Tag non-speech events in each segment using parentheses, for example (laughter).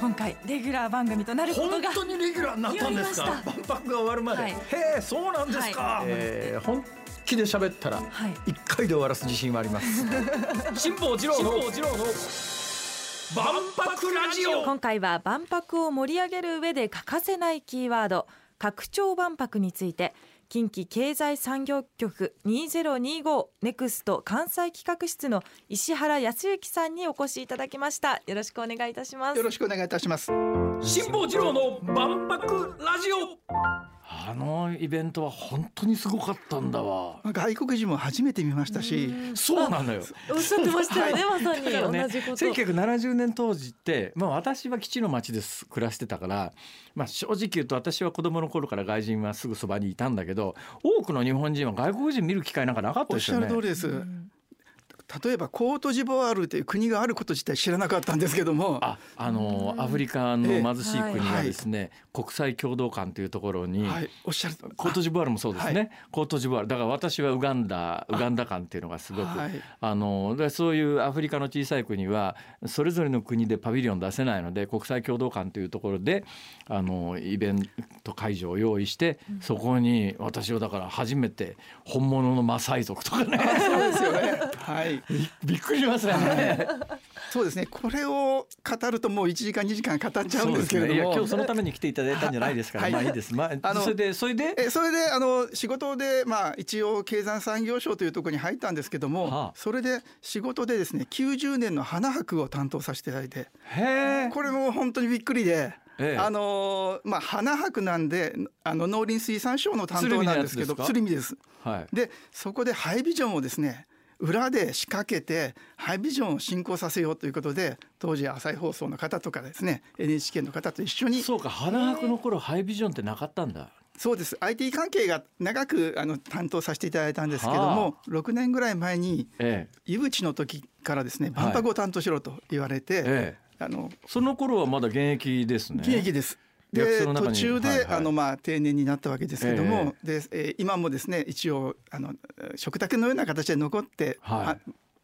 今回レギュラー番組となること本が当にレギュラーになったんですか？万博が終わるまで、はい。へえそうなんですか、はい。えー本気で喋ったらはい。一回で終わらす自信はあります。(laughs) 辛坊治郎の万博ラジオ。今回は万博を盛り上げる上で欠かせないキーワード拡張万博について近畿経済産業局2025ネクスト関西企画室の石原康之さんにお越しいただきました。よろしくお願いいたします。よろしくお願いいたします。辛坊治郎の万博ラジオあのイベントは本当にすごかったんだわ。外国人も初めて見ましたし、そうなのよ。おっしゃってましたよね、まさにね同じこと。1970年当時って、まあ、私は基地の町です暮らしてたから、まあ、正直言うと私は子供の頃から外人はすぐそばにいたんだけど多くの日本人は外国人見る機会なんかなかったおっしゃですよね。る通りです。例えばコートジボワールという国があること自体知らなかったんですけども、ああのアフリカの貧しい国がですね、国際共同館というところに、はい、おっしゃる。コートジボワールもそうですね、はコートジボワール。だから私はウガンダウガンダ館っていうのがすごくあ、はい。のでそういうアフリカの小さい国はそれぞれの国でパビリオン出せないので国際共同館というところであのイベント会場を用意して、そこに私はだから初めて本物のマサイ族とかね。そうですよね。はい。び (laughs) びっくりしますよね。そうですね。これを語るともう1時間2時間語っちゃうんですけれども、いや今日そのために来ていただいたんじゃないですから、はいまあいいです。まああのそれでそれで？えそれであの仕事でまあ一応経済産業省というところに入ったんですけども、はあそれで仕事でですね90年の花博を担当させていただいて。これも本当にびっくりで。ええあのーまあ花博なんであの農林水産省の担当なんですけど鶴見ですはい。でそこでハイビジョンをですね裏で仕掛けてハイビジョンを進行させようということで当時朝日放送の方とかですね NHK の方と一緒にそうか花博の頃ハイビジョンってなかったんだ。そうです IT 関係が長くあの担当させていただいたんですけども、6年ぐらい前にええの時からですねはい万博を担当しろと言われて、ええ。あのその頃はまだ現役ですね。現役です。で途中で、はいはい。あのまあ定年になったわけですけども、で、えー今もですね一応あの食卓のような形で残って、はい。あ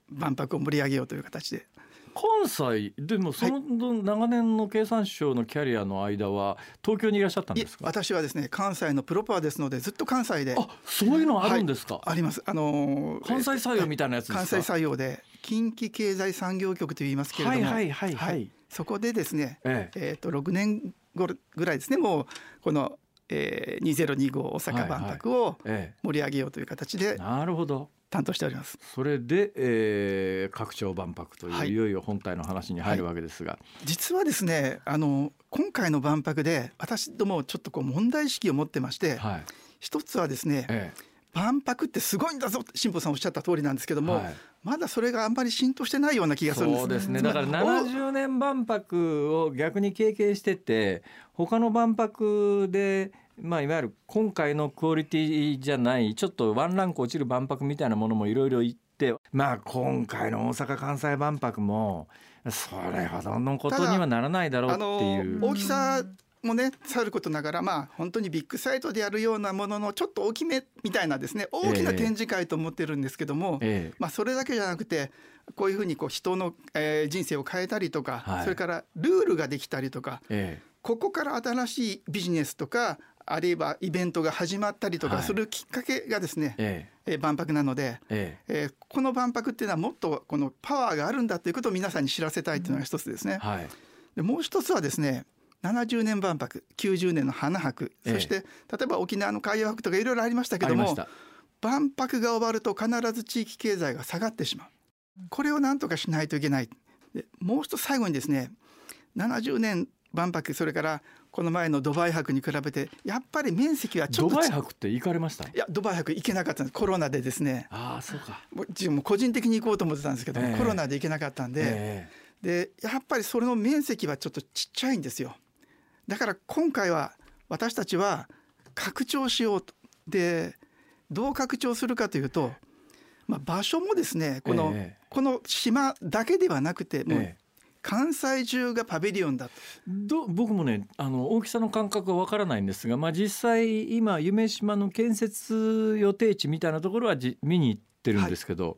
万博を盛り上げようという形で。関西でもその長年の経産省のキャリアの間は東京にいらっしゃったんいですか？私はですね関西のプロパーですのでずっと関西で。あ、そういうのあるんですか？あります。あのー関西採用みたいなやつですか？関西採用で近畿経済産業局と言いますけれども、はいはいはいはい。そこでですね、ええ。ー、と6年後ぐらいですねもうこの、えー、2025大阪万博をえ盛り上げようという形でえ。なるほど。担当しております。それで、えー、拡張万博という、、はいいよいよ本体の話に入るわけですが、実はですねあの今回の万博で私どもちょっとこう問題意識を持ってまして、はい。一つはですねえ万博ってすごいんだぞって辛坊さんおっしゃった通りなんですけどえ。も、はい。まだそれがあんまり浸透してないような気がするんですそうですねだから70年万博を逆に経験してて他の万博で、まあ、いわゆる今回のクオリティじゃないちょっとワンランク落ちる万博みたいなものもいろいろ言ってまあ今回の大阪・関西万博もそれほどのことにはならないだろうあってのいう。大きさもねさることながらまあ本当にビッグサイトでやるようなもののちょっと大きめみたいなですね大きな展示会と思ってるんですけども、ええ。まあ、それだけじゃなくてこういうふうにこう人の、えー人生を変えたりとか、はい。それからルールができたりとかえここから新しいビジネスとかあるいはイベントが始まったりとはい。かするきっかけがですね、ええ。えー万博なので、ええ。えーこの万博っていうのはもっとこのパワーがあるんだということを皆さんに知らせたいというのが一つですね。はい。でもう一つはですね70年万博90年の花博ええ。そして例えば沖縄の海洋博とかいろいろありましたけども万博が終わると必ず地域経済が下がってしまう。これを何とかしないといけない。でもう一つ最後にですね70年万博それからこの前のドバイ博に比べてやっぱり面積はちょドっとちバイ博って行かれました？いやドバイ博行けなかったんです。コロナでですね。ああそうか、もう自分も個人的に行こうと思ってたんですけどえコロナで行けなかったんで、え。でやっぱりそれの面積はちょっとちっちゃいんですよだから今回は私たちは拡張しようと。でどう拡張するかというと、まあ、場所もですねこの,、ええ。この島だけではなくてもうええ。関西中がパビリオンだと。ど僕もねあの大きさの感覚はわからないんですが、まあ、実際今夢島の建設予定地みたいなところはじ見に行ってるんですけど、うん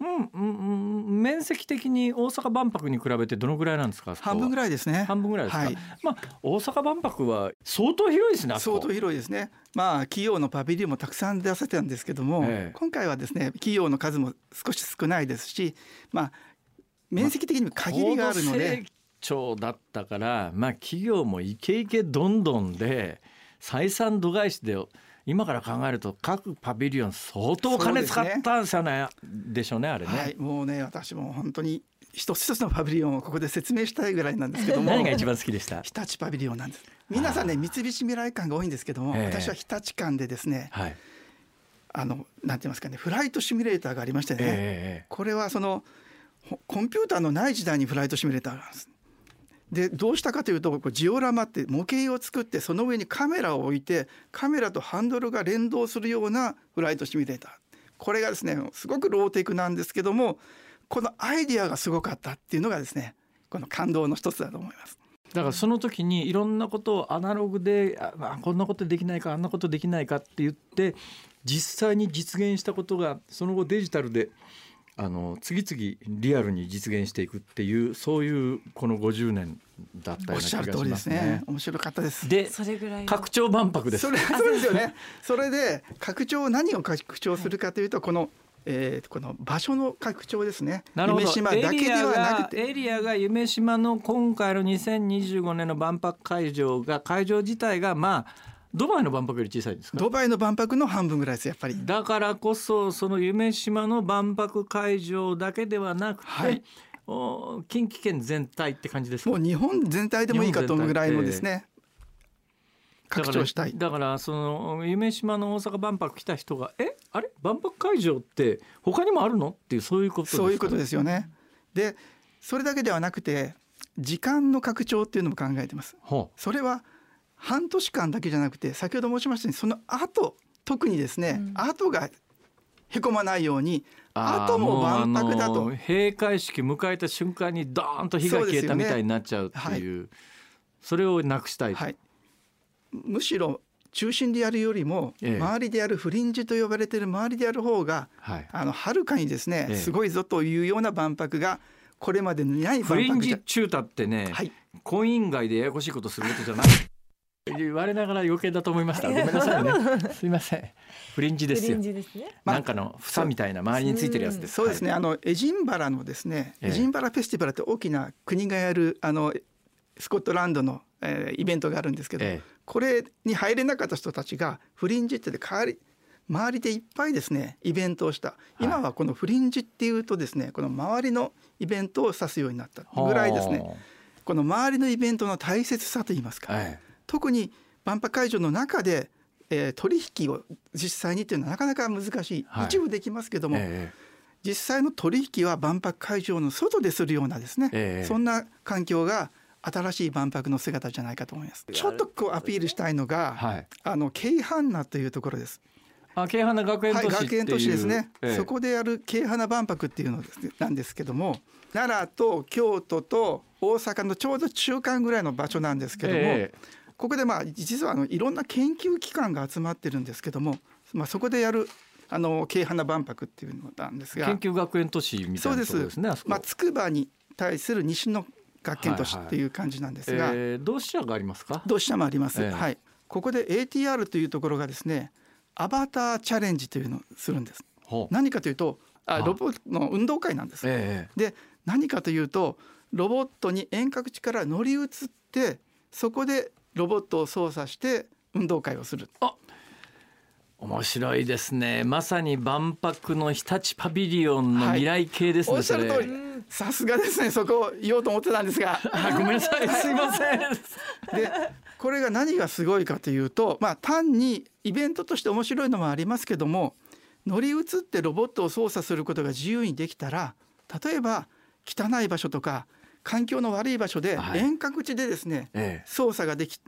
うんうん、面積的に大阪万博に比べてどのぐらいなんですか半分ぐらいですね。半分ぐらいですか、はい。まあ大阪万博は相当広いですね相当広いですね。まあ企業のパビリオンもたくさん出せてたんですけども、ええ。今回はですね企業の数も少し少ないですし、まあ面積的にも限りがあるの高度で成、長だったからまあ企業もイケイケどんどんで採算度外視で今から考えると各パビリオン相当お金使ったんですよねでしょうねあれね、はい、もうね私も本当に一つ一つのパビリオンをここで説明したいぐらいなんですけども、(laughs) 何が一番好きでした？日立パビリオンなんです。皆さんね三菱未来館が多いんですけども、ええ。私は日立館でですね、はい。あのなんて言いますかねフライトシミュレーターがありましてね、え。これはそのほコンピューターのない時代にフライトシミュレーターがあるんです。でどうしたかというとこうジオラマって模型を作ってその上にカメラを置いてカメラとハンドルが連動するようなフライトシミュレーターこれがですねすごくローテクなんですけどもこのアイディアがすごかったっていうのがですねこの感動の一つだと思います。だからその時にいろんなことをアナログであ、まあ、こんなことできないかあんなことできないかって言って実際に実現したことがその後デジタルであの次々リアルに実現していくっていうそういうこの50年だったような気おっしゃるがしま通りですすねね。面白かったです。でそれぐらいの拡張万博ですそ。れ (laughs) そうですよね。それで拡張何を拡張するかというとこの、えーこの場所の拡張ですね。なるほど夢島だけではなくてエリアがエリアが夢島の今回の2025年の万博会場が会場自体がまあドバイの万博より小さいんですか？ドバイの万博の半分ぐらいですやっぱり。だからこそその夢島の万博会場だけではなくて、はいお近畿圏全体って感じですか？もう日本全体でもいいかと思うぐらいのですね。拡張したい。だからその夢島の大阪万博来た人が「えあれ？万博会場って他にもあるの?」っていうそういうことですか？そういうことですよね。でそれだけではなくて時間の拡張っていうのも考えてます。ほそれは半年間だけじゃなくて先ほど申しましたようにその後特にですね、うん。後がへこまないように後も万博だと。閉会式迎えた瞬間にドーンと火が消えたみたいになっちゃうってそう。い。うそれをなくしたいと、はい、むしろ中心でやるよりもええ。周りでやるフリンジと呼ばれている周りでやる方がはい。あのはるかにですね、ええ。すごいぞというような万博がこれまでにないフリン万博じゃジ中太ってね、はい。婚姻外でややこしいことすることじゃない言われながら余計だと思いました。(laughs) ごめんなさいね。(laughs) すいません。フリンジですよ。フリンジですね。まあなんかの房みたいな周りについてるやつですそうですね、はいあのエジンバラのですね、ええ。エジンバラフェスティバルって大きな国がやるあのスコットランドの、えーイベントがあるんですけど、えこれに入れなかった人たちがフリンジってで代わり周りでいっぱいですねイベントをした。今はこのフリンジっていうとですねこの周りのイベントを指すようになったえぐらいですね。この周りのイベントの大切さといいますか、はあえ特に万博会場の中で、えー取引を実際にっていうのはなかなか難しい、はい。一部できますけども、ええ実際の取引は万博会場の外でするようなですね、ええそんな環境が新しい万博の姿じゃないかと思います。ちょっとこうアピールしたいのが、はい。あの京阪那というところです。あ京阪学園はい、都市っていう、学園都市ですね、ええ。そこでやる京阪那万博っていうのです、ね、なんですけども奈良と京都と大阪のちょうど中間ぐらいの場所なんですけども、ええここでまあ実はあのいろんな研究機関が集まってるんですけども、まあ、そこでやるあの京阪那万博っていうのなんですが。研究学園都市みたいうなそですところです。まあ、筑波に対する西の学研都市っていう感じなんですが、えー、同志社がありますか？同志社もあります、ええ。はい、ここで ATR というところがですねアバターチャレンジというのをするんです。何かというとああ。ロボットの運動会なんです、え。で何かというとロボットに遠隔地から乗り移ってそこでロボットを操作して運動会をする。え面白いですね。まさに万博の日立パビリオンの未来系ですね、おっしゃる通り。さすがですね。そこを言おうと思ってたんですが。あごめんなさい。すいません。でこれが何がすごいかというとまあ単にイベントとして面白いのもありますけども乗り移ってロボットを操作することが自由にできたら例えば汚い場所とか環境の悪い場所ではい。遠隔地でですね、え操作ができ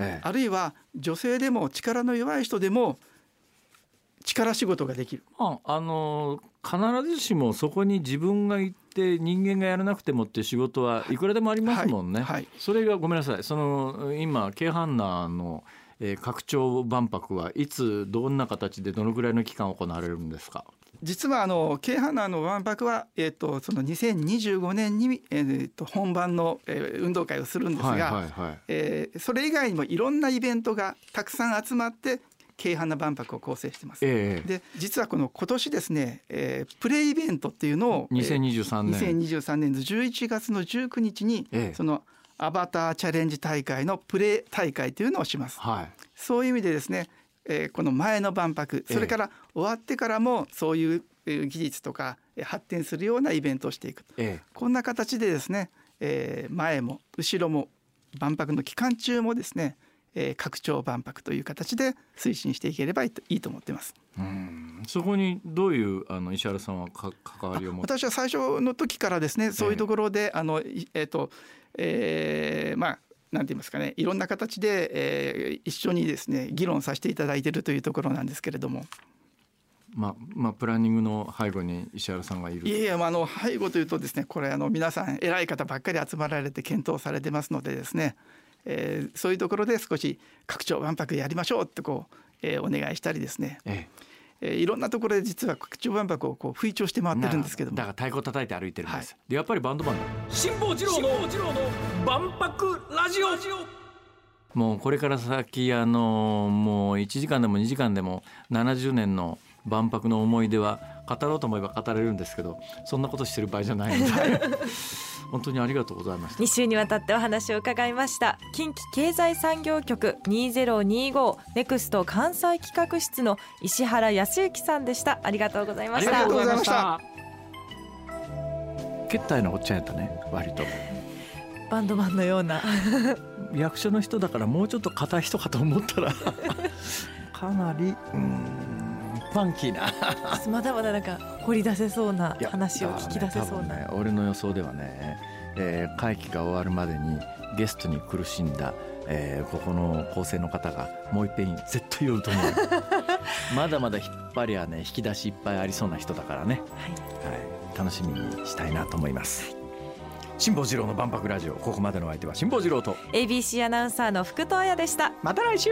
ええ。あるいは女性でも力の弱い人でも力仕事ができる。ああの必ずしもそこに自分が行って人間がやらなくてもって仕事はい。くらでもありますもんね。はい。はい。それがごめんなさい。その今京阪那の、えー拡張万博はいつどんな形でどのぐらいの期間行われるんですか？実はあの京阪のの万博は、えー、とその2025年に、えー、と本番の、えー、運動会をするんですが、はいはいはい。えーそれ以外にもいろんなイベントがたくさん集まって京阪の万博を構成しています。ええ。で実はこの今年ですね、えープレイベントっていうのを、えー2023年。2023年の11月の19日に、ええ。そのアバターチャレンジ大会のプレイ大会というのをします。はい。そういう意味でですね、えーこの前の万博それから終わってからもそういうえー技術とかえー発展するようなイベントをしていくえこんな形でですね、えー前も後ろも万博の期間中もですね、えー拡張万博という形で推進していければいいと思っています。えうん。そこにどういうあの石原さんはか関わりを持って私は最初の時からですねそういうところで、あのいえっ、と、えーまあなんて言いますかね。いろんな形で、えー一緒にですね議論させていただいているというところなんですけれども。まあまあプランニングの背後に石原さんがいるいえいえ、まあ、あの背後というとですねこれあの皆さん偉い方ばっかり集まられて検討されてますのでですね、えーそういうところで少し拡張万博やりましょうってこう、えーお願いしたりですね、ええーいろんなところで実は拡張万博をこう吹聴して回えってるんですけども。だから太鼓叩いて歩いてるんです、はでやっぱりバンドマン。だ辛坊治郎の万博ラジオ。もうこれから先あのもう1時間でも2時間でも70年の万博の思い出は語ろうと思えば語れるんですけどそんなことしてる場合じゃないので。(laughs) 本当にありがとうございました。2週にわたってお話を伺いました。近畿経済産業局2025ネクスト関西企画室の石原康之さんでした。ありがとうございました。ありがとうございました。決体のおっちゃんやったね割と。バンドマンのような。役所の人だからもうちょっと硬い人かと思ったら。(laughs) かなりうんファンキーな。(laughs) まだまだなんか掘り出せそうな話を聞き出せそうな、ね多分ね俺の予想ではね、えー会期が終わるまでにゲストに苦しんだ、えーここの構成の方がもう一遍絶対言うと思う (laughs) まだまだ引っ張りはね引き出しいっぱいありそうな人だからね、はい。はい、楽しみにしたいなと思います。辛坊治郎の万博ラジオここまでのお相手は辛坊治郎と ABC アナウンサーの福藤彩でした。また来週